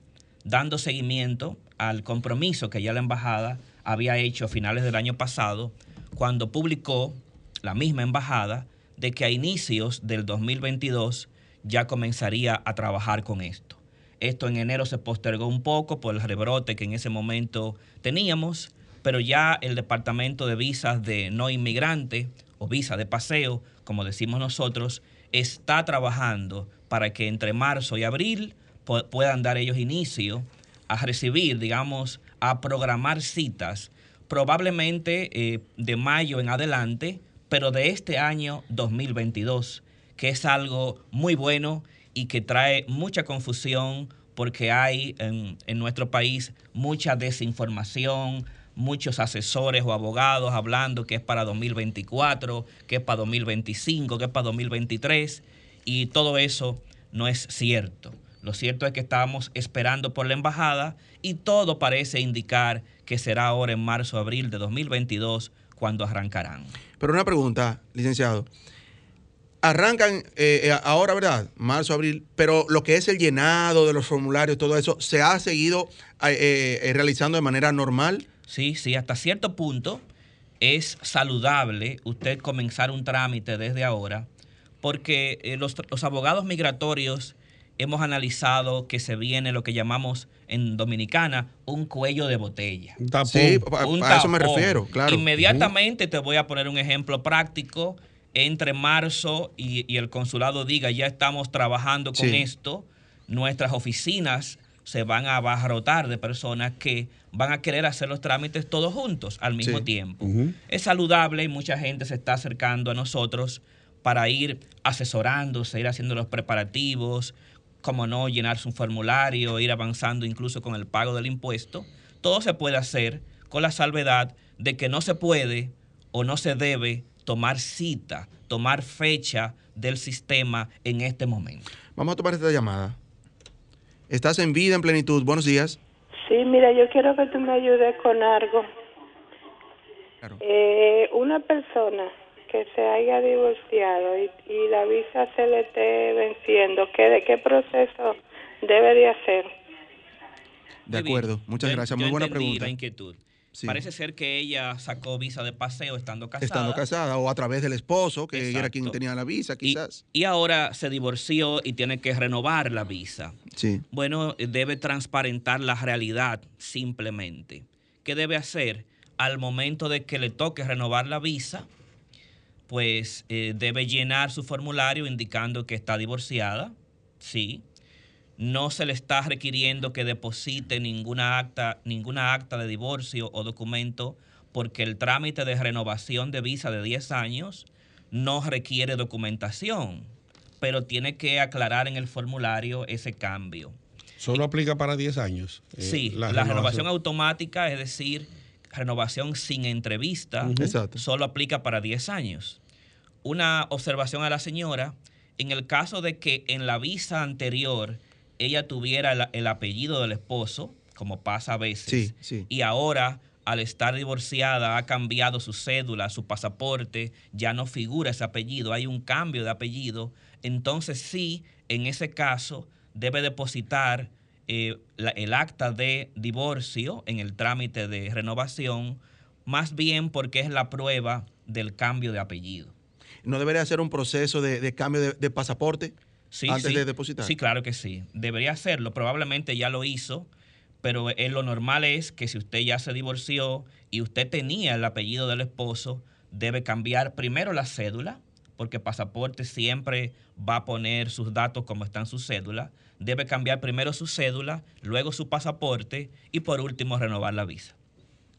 I: dando seguimiento al compromiso que ya la embajada había hecho a finales del año pasado, cuando publicó la misma embajada de que a inicios del 2022 ya comenzaría a trabajar con esto. Esto en enero se postergó un poco por el rebrote que en ese momento teníamos, pero ya el Departamento de Visas de No Inmigrante o Visa de Paseo, como decimos nosotros, está trabajando para que entre marzo y abril pu- puedan dar ellos inicio a recibir, digamos, a programar citas, probablemente eh, de mayo en adelante, pero de este año 2022, que es algo muy bueno y que trae mucha confusión porque hay en, en nuestro país mucha desinformación, muchos asesores o abogados hablando que es para 2024, que es para 2025, que es para 2023, y todo eso no es cierto. Lo cierto es que estamos esperando por la embajada y todo parece indicar que será ahora en marzo abril de 2022 cuando arrancarán.
B: Pero una pregunta, licenciado. Arrancan eh, eh, ahora, ¿verdad? Marzo, abril, pero lo que es el llenado de los formularios, todo eso, ¿se ha seguido eh, eh, realizando de manera normal?
I: Sí, sí, hasta cierto punto es saludable usted comenzar un trámite desde ahora, porque los, los abogados migratorios hemos analizado que se viene lo que llamamos en Dominicana un cuello de botella.
F: tapón.
B: Sí, a,
I: Un
B: a eso me refiero, claro.
I: Inmediatamente te voy a poner un ejemplo práctico. Entre marzo y, y el consulado diga, ya estamos trabajando con
B: Sí.
I: esto, nuestras oficinas se van a abarrotar de personas que van a querer hacer los trámites todos juntos al mismo
B: Sí.
I: tiempo. Es saludable y mucha gente se está acercando a nosotros para ir asesorándose, ir haciendo los preparativos, como no, llenarse un formulario, ir avanzando incluso con el pago del impuesto. Todo se puede hacer con la salvedad de que no se puede o no se debe tomar cita, tomar fecha del sistema en este momento.
B: Vamos a tomar esta llamada. Estás en vida, en plenitud. Buenos días.
J: Sí, mira, yo quiero que tú me ayudes con algo.
B: Claro.
J: Eh, una persona que se haya divorciado y, y la se le esté venciendo, ¿qué, ¿de qué proceso debe de hacer?
B: De acuerdo, muchas
I: Yo-
B: gracias.
I: yo
B: Muy buena pregunta.
I: la inquietud.
B: Sí.
I: Parece ser que ella sacó visa de paseo estando casada.
B: Estando casada o a través del esposo, que era quien tenía la visa,
I: Y,
B: quizás.
I: y ahora se divorció y tiene que renovar la visa.
B: Sí.
I: Bueno, eh, debe transparentar la realidad simplemente. ¿Qué debe hacer? Al momento de que le toque renovar la visa, pues eh, debe llenar su formulario indicando que está divorciada, sí. No se le está requiriendo que deposite ninguna acta, ninguna acta de divorcio o documento porque el trámite de renovación de visa de 10 años no requiere documentación, pero tiene que aclarar en el formulario ese cambio.
F: Solo aplica para 10 años. eh,
I: Sí, la, renovación automática, es decir, renovación sin entrevista, solo aplica para 10 años. Una observación a la señora, en el caso de que en la visa anterior ella tuviera el, el apellido del esposo, como pasa a veces,
B: Sí, sí.
I: y ahora al estar divorciada ha cambiado su cédula, su pasaporte, ya no figura ese apellido, hay un cambio de apellido, entonces sí, en ese caso debe depositar eh, la- el acta de divorcio en el trámite de renovación, más bien porque es la prueba del cambio de apellido.
B: ¿No debería hacer un proceso de, de cambio de, de pasaporte
I: Sí,
B: antes
I: sí.
B: de depositar?
I: Sí, claro que sí. Debería hacerlo. Probablemente ya lo hizo, pero eh, lo normal es que si usted ya se divorció y usted tenía el apellido del esposo, debe cambiar primero la cédula, porque pasaporte siempre va a poner sus datos como está en su cédula. Debe cambiar primero su cédula, luego su pasaporte y por último renovar la visa.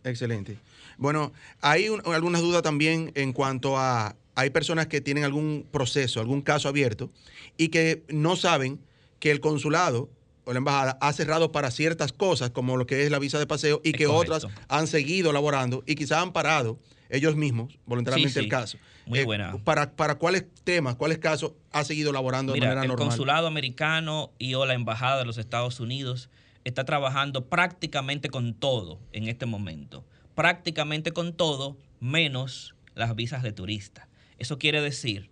B: Excelente. Bueno, hay un- algunas dudas también en cuanto a, hay personas que tienen algún proceso, algún caso abierto y que no saben que el consulado o la embajada ha cerrado para ciertas cosas, como lo que es la visa de paseo, y
I: Es
B: que
I: correcto.
B: otras han seguido laborando y quizás han parado ellos mismos voluntariamente
I: Sí, sí.
B: el caso.
I: Muy
B: Eh,
I: buena.
B: Para, ¿Para cuáles temas, cuáles casos ha seguido laborando de
I: Mira,
B: manera
I: el
B: normal?
I: consulado americano y o la embajada de los Estados Unidos está trabajando prácticamente con todo en este momento. Prácticamente con todo, menos las visas de turista. Eso quiere decir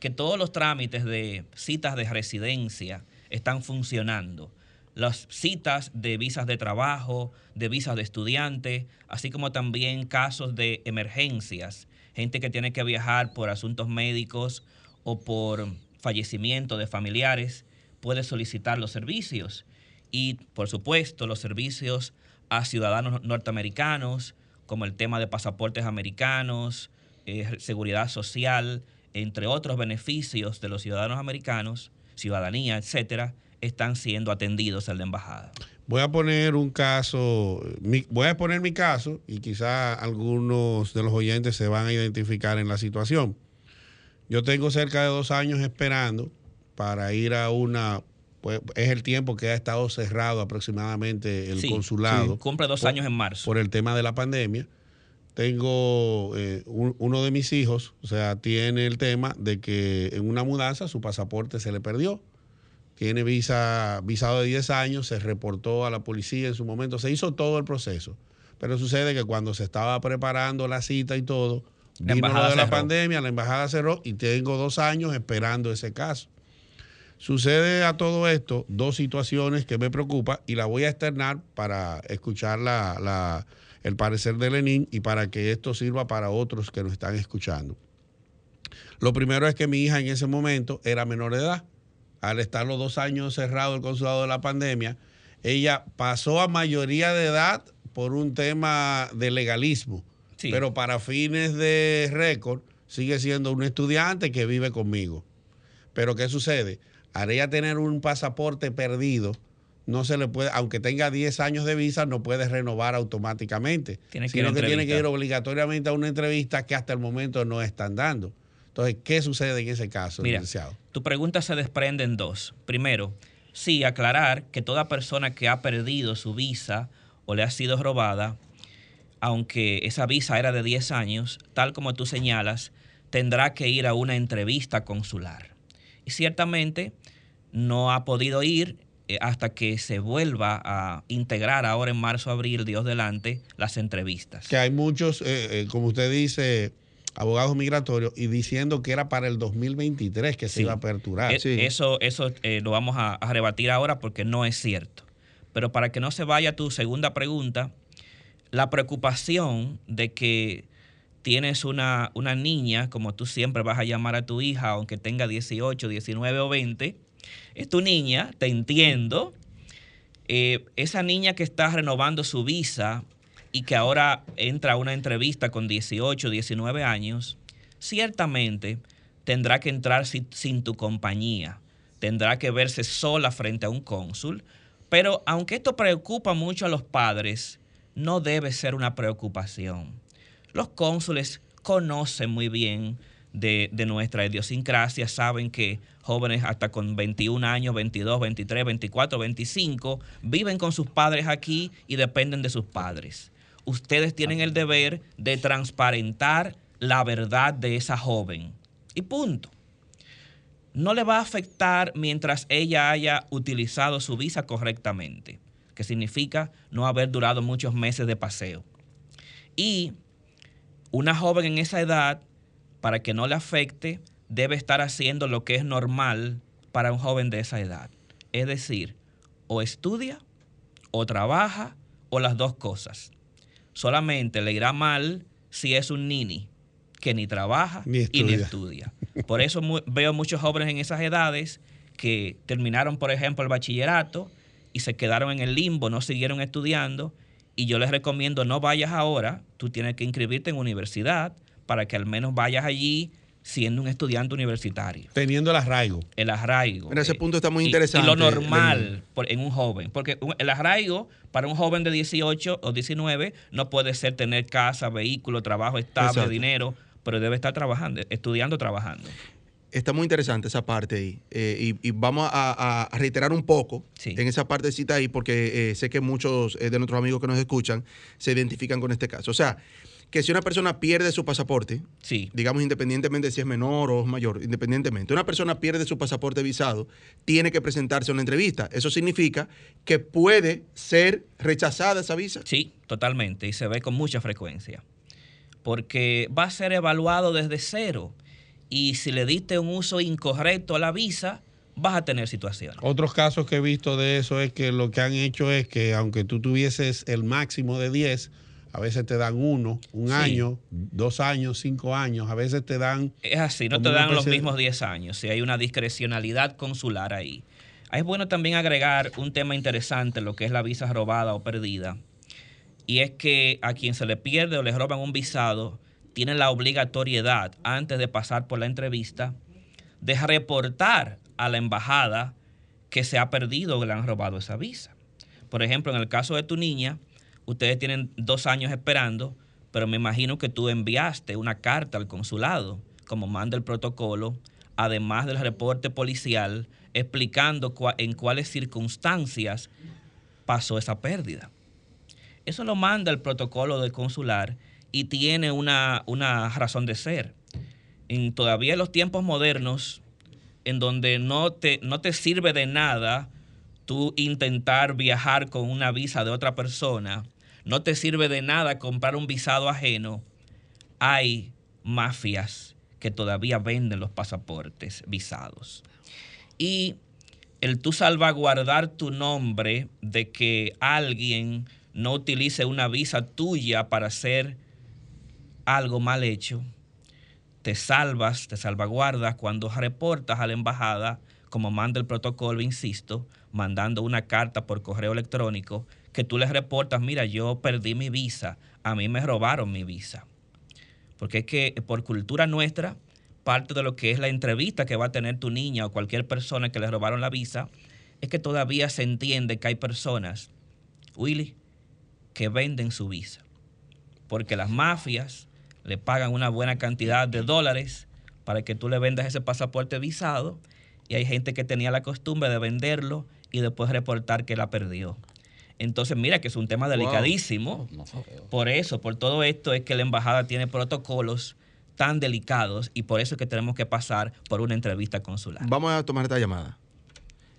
I: que todos los trámites de citas de residencia están funcionando. Las citas de visas de trabajo, de visas de estudiante, así como también casos de emergencias, gente que tiene que viajar por asuntos médicos o por fallecimiento de familiares, puede solicitar los servicios. Y, por supuesto, los servicios a ciudadanos norteamericanos, como el tema de pasaportes americanos, eh, seguridad social, entre otros beneficios de los ciudadanos americanos, ciudadanía, etcétera, están siendo atendidos en la embajada.
F: Voy a poner un caso, mi- voy a poner mi caso y quizá algunos de los oyentes se van a identificar en la situación. Yo tengo cerca de dos años esperando para ir a una, pues, es el tiempo que ha estado cerrado aproximadamente el
I: Sí,
F: consulado.
I: sí, cumple dos
F: por-
I: años en marzo.
F: Por el tema de la pandemia. Tengo eh, un- uno de mis hijos, o sea, tiene el tema de que en una mudanza su pasaporte se le perdió tiene visa, visado de 10 años, se reportó a la policía en su momento, se hizo todo el proceso. Pero sucede que cuando se estaba preparando la cita y todo,
I: La
F: vino lo de la pandemia, la embajada cerró y tengo dos años esperando ese caso. Sucede a todo esto dos situaciones que me preocupan y la voy a externar para escuchar la- la- el parecer de Lenín y para que esto sirva para otros que nos están escuchando. Lo primero es que mi hija en ese momento era menor de edad. Al estar los dos años cerrado el consulado de la pandemia, ella pasó a mayoría de edad por un tema de legalismo.
I: Sí.
F: Pero para fines de récord, sigue siendo un estudiante que vive conmigo. Pero ¿qué sucede? Al ella tener un pasaporte perdido, no se le puede, aunque tenga 10 años de visa, no puede renovar automáticamente.
I: Tiene que
F: sino que tiene que ir obligatoriamente a una entrevista que hasta el momento no están dando. Entonces, ¿qué sucede en ese caso,
I: Mira,
F: licenciado?
I: Tu pregunta se desprende en dos. Primero, sí, aclarar que toda persona que ha perdido su visa o le ha sido robada, aunque esa visa era de 10 años, tal como tú señalas, tendrá que ir a una entrevista consular. Y ciertamente no ha podido ir eh, hasta que se vuelva a integrar ahora en marzo, abril, Dios delante, las entrevistas.
F: Que hay muchos, eh, eh, como usted dice, abogados migratorios, y diciendo que era para el 2023 que se iba a aperturar.
I: Eh, Eso, eso eh, lo vamos a, a rebatir ahora porque no es cierto. Pero para que no se vaya tu segunda pregunta, la preocupación de que tienes una, una niña, como tú siempre vas a llamar a tu hija, aunque tenga 18, 19 o 20, es tu niña, te entiendo. Eh, esa niña que está renovando su visa y que ahora entra a una entrevista con 18, 19 años, ciertamente tendrá que entrar sin, tu compañía, tendrá que verse sola frente a un cónsul, pero aunque esto preocupa mucho a los padres, no debe ser una preocupación. Los cónsules conocen muy bien de, de, nuestra idiosincrasia, saben que jóvenes hasta con 21 años, 22, 23, 24, 25, viven con sus padres aquí y dependen de sus padres. Ustedes tienen el deber de transparentar la verdad de esa joven. Y punto. No le va a afectar mientras ella haya utilizado su visa correctamente, que significa no haber durado muchos meses de paseo. Y una joven en esa edad, para que no le afecte, debe estar haciendo lo que es normal para un joven de esa edad. Es decir, o estudia, o trabaja, o las dos cosas. Solamente le irá mal si es un nini que ni trabaja
F: Ni
I: y ni
F: estudia.
I: Por eso mu- veo muchos jóvenes en esas edades que terminaron, por ejemplo, el bachillerato y se quedaron en el limbo, no siguieron estudiando. Y yo les recomiendo no vayas ahora, tú tienes que inscribirte en universidad para que al menos vayas allí siendo un estudiante universitario.
F: Teniendo el arraigo.
I: El arraigo.
B: Mira, ese
I: eh,
B: punto está muy interesante,
I: Y lo normal por- en un joven. Porque un- el arraigo para un joven de 18 o 19 no puede ser tener casa, vehículo, trabajo estable,
B: Exacto.
I: dinero, pero debe estar trabajando, estudiando, trabajando.
B: Está muy interesante esa parte ahí. Eh, y, y vamos a, a reiterar un poco
I: Sí.
B: en esa partecita ahí, porque eh, sé que muchos de nuestros amigos que nos escuchan se identifican con este caso. O sea, que si una persona pierde su pasaporte,
I: Sí.
B: digamos independientemente si es menor o es mayor, independientemente, una persona pierde su pasaporte visado, tiene que presentarse a una entrevista. Eso significa que puede ser rechazada esa visa.
I: Sí, totalmente. Y se ve con mucha frecuencia. Porque va a ser evaluado desde cero. Y si le diste un uso incorrecto a la visa, vas a tener situaciones.
F: Otros casos que he visto de eso es que lo que han hecho es que aunque tú tuvieses el máximo de 10, a veces te dan uno, un
I: Sí.
F: año, dos años, cinco años, a veces te dan...
I: Es así, no te dan los mismos 10 años, si hay una discrecionalidad consular ahí. Es bueno también agregar un tema interesante, lo que es la visa robada o perdida. Y es que a quien se le pierde o le roban un visado, tiene la obligatoriedad, antes de pasar por la entrevista, de reportar a la embajada que se ha perdido o le han robado esa visa. Por ejemplo, en el caso de tu niña, ustedes tienen dos años esperando, pero me imagino que tú enviaste una carta al consulado, como manda el protocolo, además del reporte policial, explicando cua- en cuáles circunstancias pasó esa pérdida. Eso lo manda el protocolo del consular y tiene una, una razón de ser. En, todavía en los tiempos modernos, en donde no te, no te sirve de nada tú intentar viajar con una visa de otra persona, no te sirve de nada comprar un visado ajeno, hay mafias que todavía venden los pasaportes visados. Y el tú salvaguardar tu nombre de que alguien no utilice una visa tuya para hacer algo mal hecho, te salvas, te salvaguardas cuando reportas a la embajada, como manda el protocolo, insisto, mandando una carta por correo electrónico, que tú les reportas, mira, yo perdí mi visa, a mí me robaron mi visa. Porque es que por cultura nuestra, parte de lo que es la entrevista que va a tener tu niña o cualquier persona que le robaron la visa, es que todavía se entiende que hay personas, Willy, que venden su visa. Porque las mafias le pagan una buena cantidad de dólares para que tú le vendas ese pasaporte visado y hay gente que tenía la costumbre de venderlo y después reportar que la perdió. Entonces, mira que es un tema delicadísimo. Por eso, por todo esto es que la embajada tiene protocolos tan delicados y por eso es que tenemos que pasar por una entrevista consular.
B: Vamos a tomar esta llamada.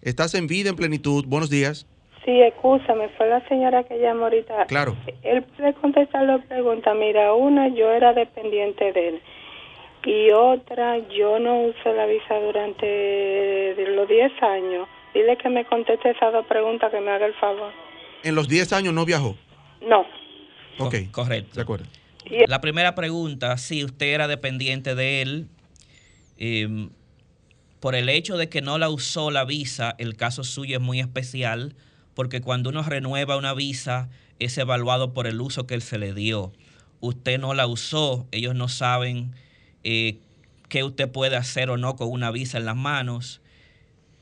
B: Estás en vida, en plenitud. Buenos días.
J: Sí, escúchame, fue la señora que llamó ahorita.
B: Claro.
J: Él puede contestar las preguntas. Mira, una, yo era dependiente de él. Y otra, yo no usé la visa durante los 10 años Dile que me conteste esas dos preguntas, que me haga el favor.
B: En los 10 años no viajó.
J: No.
B: Ok.
I: Correcto.
B: De acuerdo.
I: La primera pregunta, si usted era dependiente de él, eh, por el hecho de que no la usó la visa, el caso suyo es muy especial, porque cuando uno renueva una visa es evaluado por el uso que él se le dio. Usted no la usó, ellos no saben eh, qué usted puede hacer o no con una visa en las manos.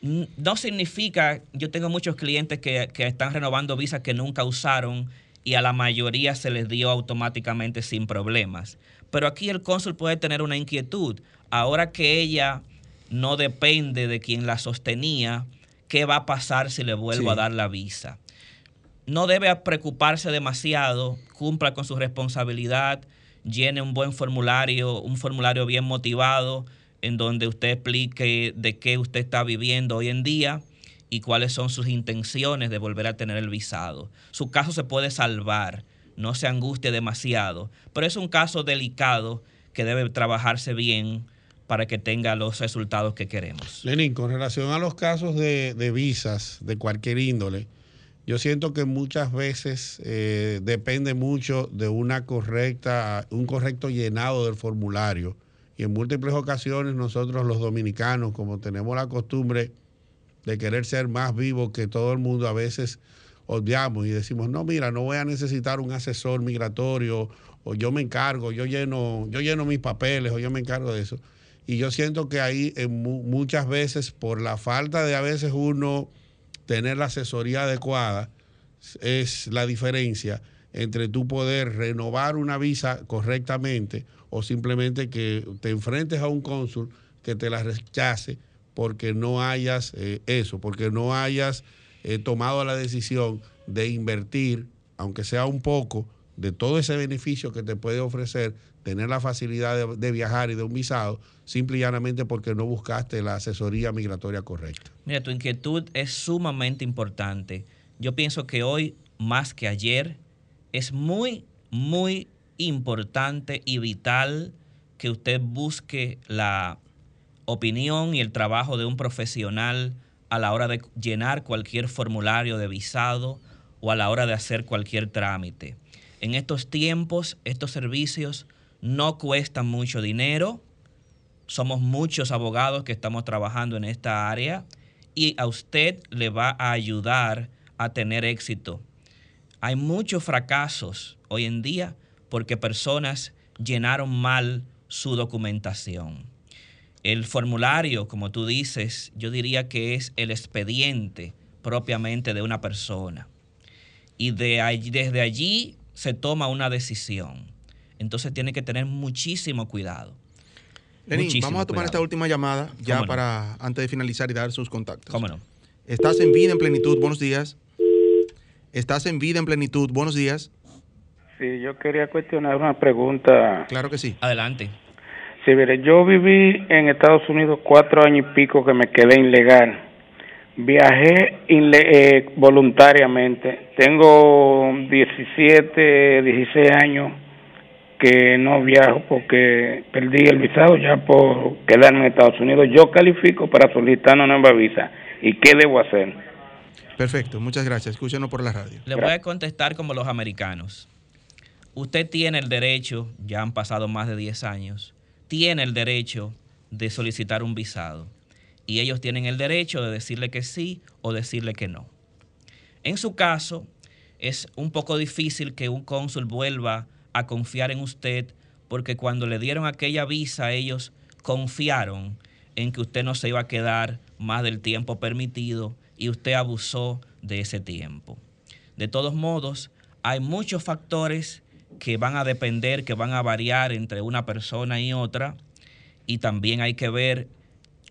I: No significa, yo tengo muchos clientes que, que están renovando visas que nunca usaron y a la mayoría se les dio automáticamente sin problemas. Pero aquí el cónsul puede tener una inquietud. Ahora que ella no depende de quien la sostenía, ¿qué va a pasar si le vuelvo
B: Sí.
I: a dar la visa? No debe preocuparse demasiado, cumpla con su responsabilidad, llene un buen formulario, un formulario bien motivado, en donde usted explique de qué usted está viviendo hoy en día y cuáles son sus intenciones de volver a tener el visado. Su caso se puede salvar, no se angustie demasiado, pero es un caso delicado que debe trabajarse bien para que tenga los resultados que queremos.
F: Lenin, con relación a los casos de, de visas de cualquier índole, yo siento que muchas veces eh, depende mucho de una correcta, un correcto llenado del formulario. Y en múltiples ocasiones nosotros los dominicanos, como tenemos la costumbre de querer ser más vivos que todo el mundo, a veces odiamos y decimos, no, mira, no voy a necesitar un asesor migratorio, o yo me encargo, yo lleno, yo lleno mis papeles, o yo me encargo de eso. Y yo siento que ahí en mu- muchas veces, por la falta de a veces uno tener la asesoría adecuada, es la diferencia entre tú poder renovar una visa correctamente o simplemente que te enfrentes a un cónsul que te la rechace porque no hayas eh, eso, porque no hayas eh, tomado la decisión de invertir, aunque sea un poco, de todo ese beneficio que te puede ofrecer tener la facilidad de, viajar y de un visado, simple y llanamente porque no buscaste la asesoría migratoria correcta.
I: Mira, tu inquietud es sumamente importante. Yo pienso que hoy, más que ayer, es muy, muy importante y vital que usted busque la opinión y el trabajo de un profesional a la hora de llenar cualquier formulario de visado o a la hora de hacer cualquier trámite. En estos tiempos, estos servicios no cuestan mucho dinero. Somos muchos abogados que estamos trabajando en esta área y a usted le va a ayudar a tener éxito. Hay muchos fracasos hoy en día porque personas llenaron mal su documentación. El formulario, como tú dices, yo diría que es el expediente propiamente de una persona. Y de allí- desde allí se toma una decisión. Entonces tiene que tener muchísimo cuidado.
B: Lenín,
I: Muchísimo
B: vamos a tomar esta última llamada ya para antes de finalizar y dar sus contactos.
I: ¿Cómo no?
B: Estás en vida en plenitud, buenos días. Estás en vida en plenitud, buenos días.
K: Sí, yo quería cuestionar una pregunta.
B: Claro que sí.
I: Adelante.
K: Sí, mire, yo viví en Estados Unidos cuatro años y pico que me quedé ilegal. Viajé inle- eh, voluntariamente. Tengo 17, 16 años que no viajo porque perdí el visado ya por quedarme en Estados Unidos. Yo califico para solicitar una nueva visa. ¿Y qué debo hacer?
B: Perfecto, muchas gracias. Escúchenos por la radio.
I: Le voy a contestar como los americanos. Usted tiene el derecho, ya han pasado más de 10 años, tiene el derecho de solicitar un visado. Y ellos tienen el derecho de decirle que sí o decirle que no. En su caso, es un poco difícil que un cónsul vuelva a confiar en usted porque cuando le dieron aquella visa ellos confiaron en que usted no se iba a quedar más del tiempo permitido y usted abusó de ese tiempo. De todos modos, hay muchos factores que van a depender, que van a variar entre una persona y otra y también hay que ver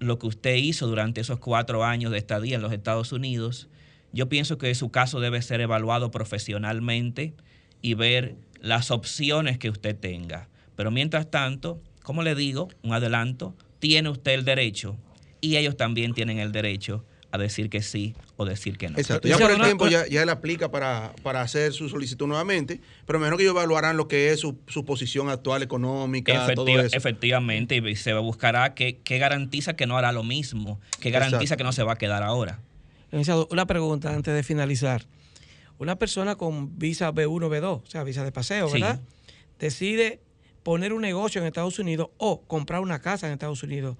I: lo que usted hizo durante esos cuatro años de estadía en los Estados Unidos. Yo pienso que su caso debe ser evaluado profesionalmente y ver las opciones que usted tenga. Pero mientras tanto, como le digo, un adelanto, tiene usted el derecho y ellos también tienen el derecho a decir que sí o decir que no.
B: Exacto. Ya por el tiempo ya, ya él aplica para, para hacer su solicitud nuevamente, pero menos que ellos evaluarán lo que es su, su posición actual económica, todo
I: Efectiva-
B: eso.
I: efectivamente, y se buscará qué, qué garantiza que no hará lo mismo, qué garantiza
B: Exacto.
I: que no se va a quedar ahora.
C: Una pregunta antes de finalizar. Una persona con visa B1, B2, o sea, visa de paseo,
I: Sí.
C: ¿verdad? Decide poner un negocio en Estados Unidos o comprar una casa en Estados Unidos.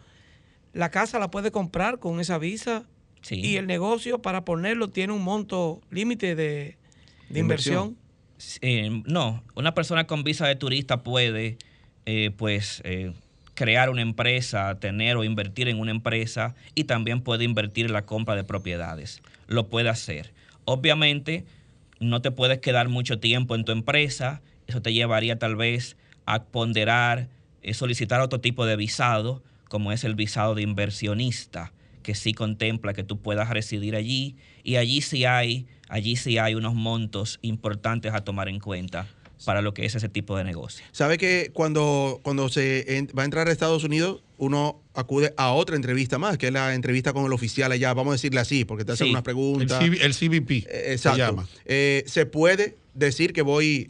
C: La casa la puede comprar con esa visa
I: Sí.
C: y el negocio para ponerlo tiene un monto límite de, de inversión.
I: Eh, no, una persona con visa de turista puede, eh, pues, eh, crear una empresa, tener o invertir en una empresa y también puede invertir en la compra de propiedades. Lo puede hacer. Obviamente, no te puedes quedar mucho tiempo en tu empresa. Eso te llevaría tal vez a ponderar, solicitar otro tipo de visado, como es el visado de inversionista, que sí contempla que tú puedas residir allí y allí sí hay, allí sí hay unos montos importantes a tomar en cuenta para lo que es ese tipo de negocio.
B: ¿Sabe que cuando, cuando se en- va a entrar a Estados Unidos, uno acude a otra entrevista más, que es la entrevista con el oficial allá, vamos a decirle así, porque te hacen
F: Sí,
B: unas preguntas.
F: el CV el CBP
B: Eh, Exacto.
F: se llama.
B: Eh, ¿Se puede decir que voy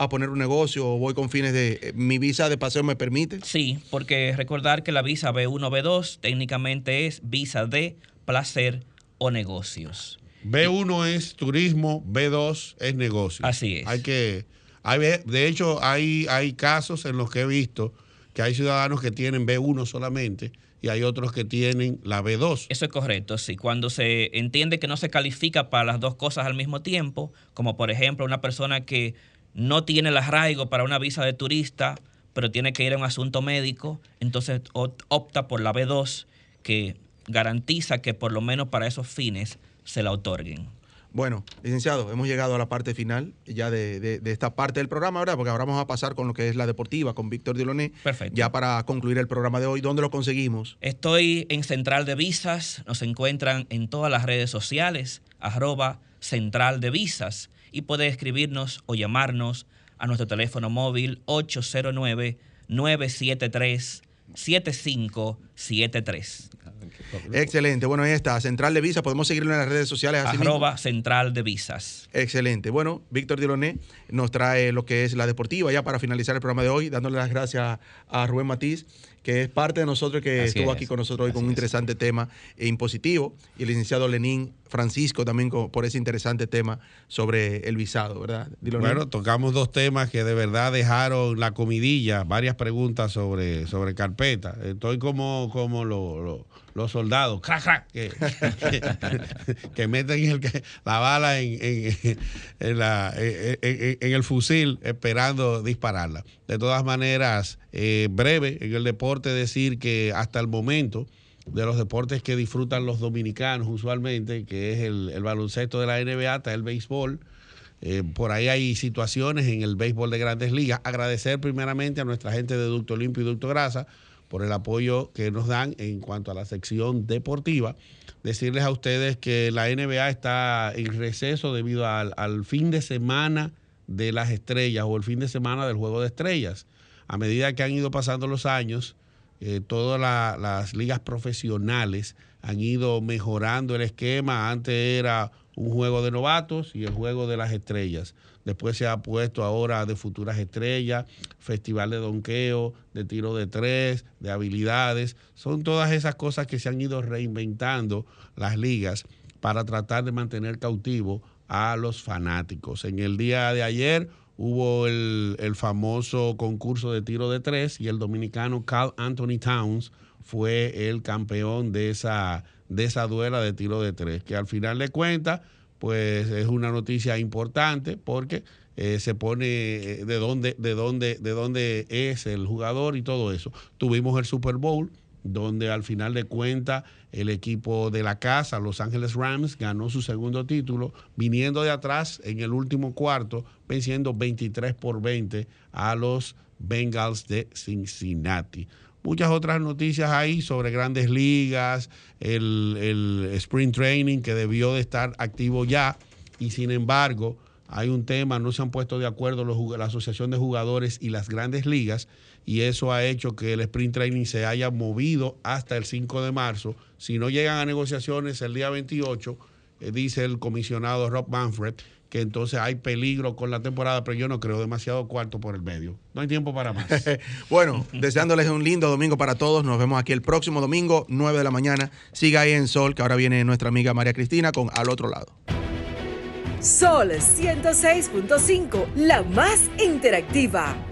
B: a poner un negocio o voy con fines de... eh, ¿Mi visa de paseo me permite?
I: Sí, porque recordar que la visa B1, B2 técnicamente es visa de placer o negocios.
F: B1 es turismo, B2 es negocio.
I: Así es.
F: Hay que, hay, de hecho, hay, hay casos en los que he visto que hay ciudadanos que tienen B1 solamente y hay otros que tienen la B2.
I: Eso es correcto, sí. Cuando se entiende que no se califica para las dos cosas al mismo tiempo, como por ejemplo una persona que no tiene el arraigo para una visa de turista, pero tiene que ir a un asunto médico, entonces opt- opta por la B2, que garantiza que por lo menos para esos fines se la otorguen.
B: Bueno, licenciado, hemos llegado a la parte final ya de, de- de esta parte del programa, ¿verdad? Porque ahora vamos a pasar con lo que es la deportiva, con Víctor Diloné.
I: Perfecto.
B: Ya para concluir el programa de hoy, ¿dónde lo conseguimos?
I: Estoy en Central de Visas, nos encuentran en todas las redes sociales, arroba Central de Visas, y puede escribirnos o llamarnos a nuestro teléfono móvil 809-973-7573.
B: Excelente. Bueno, ahí está. Central de Visa. Podemos seguirlo en las redes sociales. así mismo?
I: Arroba Central de Visas.
B: Excelente. Bueno, Víctor Diloné nos trae lo que es la deportiva ya para finalizar el programa de hoy, dándole las gracias a Rubén Matiz, que es parte de nosotros, que
E: Así
B: estuvo
E: es.
B: aquí con nosotros hoy con un interesante tema e impositivo, y el licenciado Lenín Francisco también por ese interesante tema sobre el visado, ¿verdad?
F: Bueno, tocamos dos temas que de verdad dejaron la comidilla, varias preguntas sobre, sobre carpeta. Estoy como, como lo- lo- los soldados, que, meten el, la bala en, en- en la- en el fusil esperando dispararla. De todas maneras, eh, breve en el deporte decir que hasta el momento de los deportes que disfrutan los dominicanos usualmente, que es el, baloncesto de la NBA, está el béisbol. Eh, por ahí hay situaciones en el béisbol de grandes ligas. Agradecer primeramente a nuestra gente de Ducto Limpio y Ducto Grasa por el apoyo que nos dan en cuanto a la sección deportiva. Decirles a ustedes que la NBA está en receso debido al, al fin de semana de las estrellas o el fin de semana del juego de estrellas. A medida que han ido pasando los años, eh, todas la- las ligas profesionales han ido mejorando el esquema. Antes era un juego de novatos y el juego de las estrellas. Después se ha puesto ahora de futuras estrellas, festival de donqueo, de tiro de tres, de habilidades. Son todas esas cosas que se han ido reinventando las ligas para tratar de mantener cautivo a los fanáticos. En el día de ayer hubo el, el famoso concurso de tiro de tres y el dominicano Carl Anthony Towns fue el campeón de esa, de esa duela de tiro de tres, que al final de cuentas, pues es una noticia importante porque eh, se pone eh, de dónde, de dónde, de dónde es el jugador y todo eso. Tuvimos el Super Bowl, donde al final de cuentas el equipo de la casa, Los Ángeles Rams, ganó su segundo título, viniendo de atrás en el último cuarto, venciendo 23 por 20 a los Bengals de Cincinnati. Muchas otras noticias ahí sobre grandes ligas, el, el Spring Training que debió de estar activo ya y sin embargo hay un tema, no se han puesto de acuerdo la Asociación de Jugadores y las grandes ligas y eso ha hecho que el sprint training se haya movido hasta el 5 de marzo. Si no llegan a negociaciones el día 28, eh, dice el comisionado Rob Manfred, que entonces hay peligro con la temporada, pero yo no creo demasiado cuarto por el medio. No hay tiempo para más.
B: bueno, deseándoles un lindo domingo para todos. Nos vemos aquí el próximo domingo, 9 de la mañana. Siga ahí en Sol, que ahora viene nuestra amiga María Cristina con Al otro lado.
A: Sol 106.5, la más interactiva.